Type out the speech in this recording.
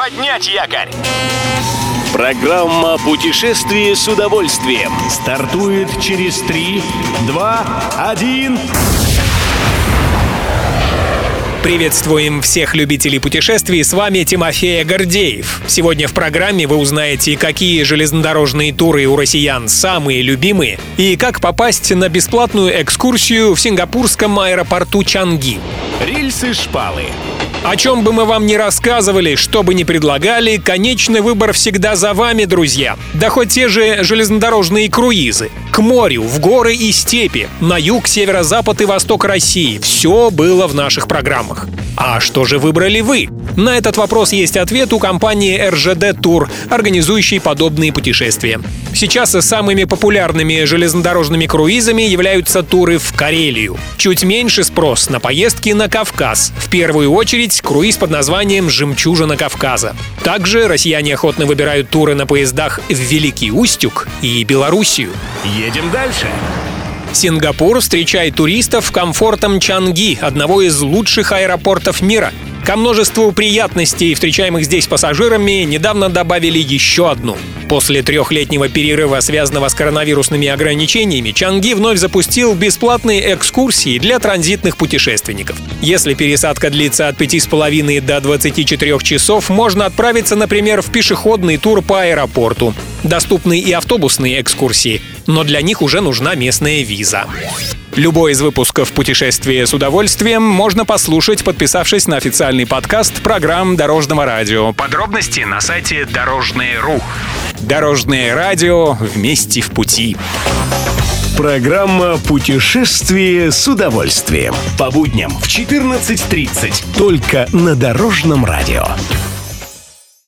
Поднять якорь! Программа «Путешествие с удовольствием» стартует через 3, 2, 1... Приветствуем всех любителей путешествий, с вами Тимофей Гордеев. Сегодня в программе вы узнаете, какие железнодорожные туры у россиян самые любимые и как попасть на бесплатную экскурсию в сингапурском аэропорту Чанги. Рельсы-шпалы о чем бы мы вам ни рассказывали, что бы ни предлагали, конечный выбор всегда за вами, друзья. Да хоть те же железнодорожные круизы. К морю, в горы и степи, на юг, северо-запад и восток России. Все было в наших программах. А что же выбрали вы? На этот вопрос есть ответ у компании РЖД Тур, организующей подобные путешествия. Сейчас самыми популярными железнодорожными круизами являются туры в Карелию. Чуть меньше спрос на поездки на Кавказ. В первую очередь круиз под названием «Жемчужина Кавказа». Также россияне охотно выбирают туры на поездах в Великий Устюг и Белоруссию. Едем дальше. Сингапур встречает туристов комфортом Чанги, одного из лучших аэропортов мира. Ко множеству приятностей, встречаемых здесь пассажирами, недавно добавили еще одну. После трехлетнего перерыва, связанного с коронавирусными ограничениями, Чанги вновь запустил бесплатные экскурсии для транзитных путешественников. Если пересадка длится от 5,5 до 24 часов, можно отправиться, например, в пешеходный тур по аэропорту. Доступны и автобусные экскурсии, но для них уже нужна местная виза. Любой из выпусков «Путешествие с удовольствием» можно послушать, подписавшись на официальный подкаст программ Дорожного радио. Подробности на сайте Дорожное.ру. Дорожное радио вместе в пути. Программа «Путешествие с удовольствием». По будням в 14.30. Только на Дорожном радио.